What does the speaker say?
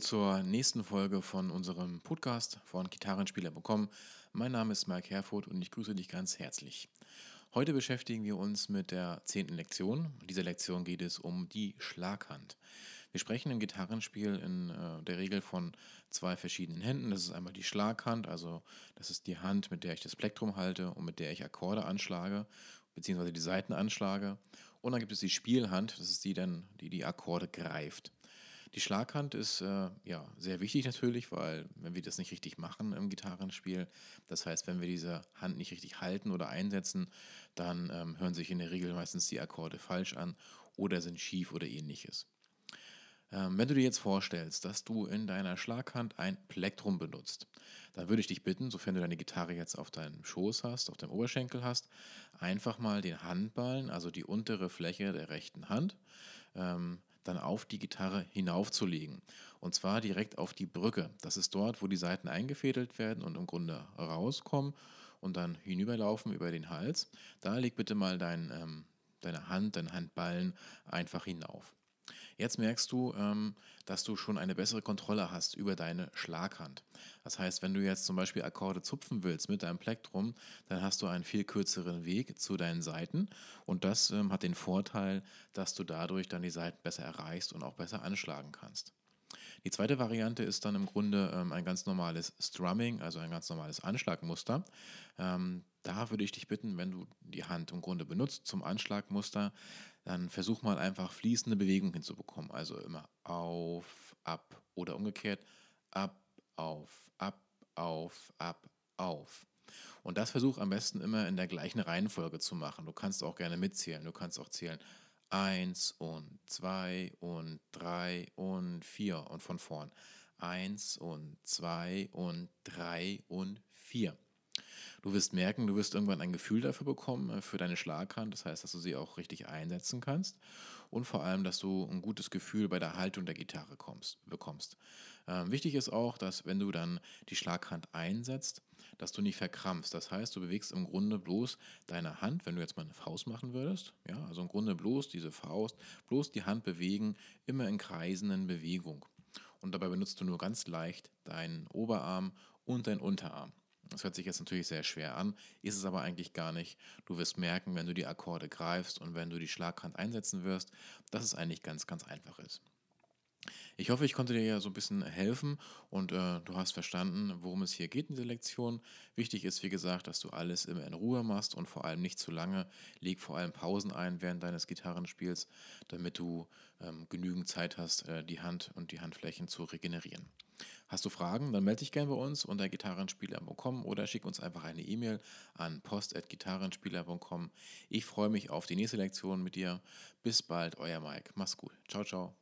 zur nächsten Folge von unserem Podcast von Gitarrenspieler.com. Mein Name ist Mike Herfurth und ich grüße dich ganz herzlich. Heute beschäftigen wir uns mit der zehnten Lektion. In dieser Lektion geht es um die Schlaghand. Wir sprechen im Gitarrenspiel in äh, der Regel von zwei verschiedenen Händen. Das ist einmal die Schlaghand, also das ist die Hand, mit der ich das Plektrum halte und mit der ich Akkorde anschlage, beziehungsweise die Saiten anschlage. Und dann gibt es die Spielhand, das ist die, die die Akkorde greift. Die Schlaghand ist äh, ja sehr wichtig natürlich, weil wenn wir das nicht richtig machen im Gitarrenspiel, das heißt, wenn wir diese Hand nicht richtig halten oder einsetzen, dann ähm, hören sich in der Regel meistens die Akkorde falsch an oder sind schief oder ähnliches. Ähm, wenn du dir jetzt vorstellst, dass du in deiner Schlaghand ein Plektrum benutzt, dann würde ich dich bitten, sofern du deine Gitarre jetzt auf deinem Schoß hast, auf deinem Oberschenkel hast, einfach mal den Handballen, also die untere Fläche der rechten Hand, ähm, dann auf die Gitarre hinaufzulegen. Und zwar direkt auf die Brücke. Das ist dort, wo die Saiten eingefädelt werden und im Grunde rauskommen und dann hinüberlaufen über den Hals. Da leg bitte mal dein, ähm, deine Hand, deinen Handballen einfach hinauf. Jetzt merkst du, ähm, dass du schon eine bessere Kontrolle hast über deine Schlaghand. Das heißt, wenn du jetzt zum Beispiel Akkorde zupfen willst mit deinem Plektrum, dann hast du einen viel kürzeren Weg zu deinen Saiten und das ähm, hat den Vorteil, dass du dadurch dann die Saiten besser erreichst und auch besser anschlagen kannst. Die zweite Variante ist dann im Grunde ähm, ein ganz normales Strumming, also ein ganz normales Anschlagmuster. Ähm, da würde ich dich bitten, wenn du die Hand im Grunde benutzt zum Anschlagmuster, dann versuch mal einfach fließende Bewegung hinzubekommen. Also immer auf, ab oder umgekehrt ab, auf, ab, auf, ab, auf. Und das versuch am besten immer in der gleichen Reihenfolge zu machen. Du kannst auch gerne mitzählen. Du kannst auch zählen 1 und 2 und 3 und 4 und von vorn. 1 und 2 und 3 und 4. Du wirst merken, du wirst irgendwann ein Gefühl dafür bekommen, äh, für deine Schlaghand. Das heißt, dass du sie auch richtig einsetzen kannst. Und vor allem, dass du ein gutes Gefühl bei der Haltung der Gitarre kommst, bekommst. Ähm, wichtig ist auch, dass wenn du dann die Schlaghand einsetzt, dass du nicht verkrampfst. Das heißt, du bewegst im Grunde bloß deine Hand, wenn du jetzt mal eine Faust machen würdest, ja, also im Grunde bloß diese Faust, bloß die Hand bewegen, immer in kreisenden Bewegung. Und dabei benutzt du nur ganz leicht deinen Oberarm und deinen Unterarm. Das hört sich jetzt natürlich sehr schwer an, ist es aber eigentlich gar nicht. Du wirst merken, wenn du die Akkorde greifst und wenn du die Schlaghand einsetzen wirst, dass es eigentlich ganz, ganz einfach ist. Ich hoffe, ich konnte dir ja so ein bisschen helfen und äh, du hast verstanden, worum es hier geht in dieser Lektion. Wichtig ist, wie gesagt, dass du alles immer in Ruhe machst und vor allem nicht zu lange. Leg vor allem Pausen ein während deines Gitarrenspiels, damit du ähm, genügend Zeit hast, äh, die Hand und die Handflächen zu regenerieren. Hast du Fragen, dann melde dich gerne bei uns unter gitarrenspieler.com oder schick uns einfach eine E-Mail an post.gitarrenspieler.com. Ich freue mich auf die nächste Lektion mit dir. Bis bald, euer Mike. Mach's gut. Ciao, ciao.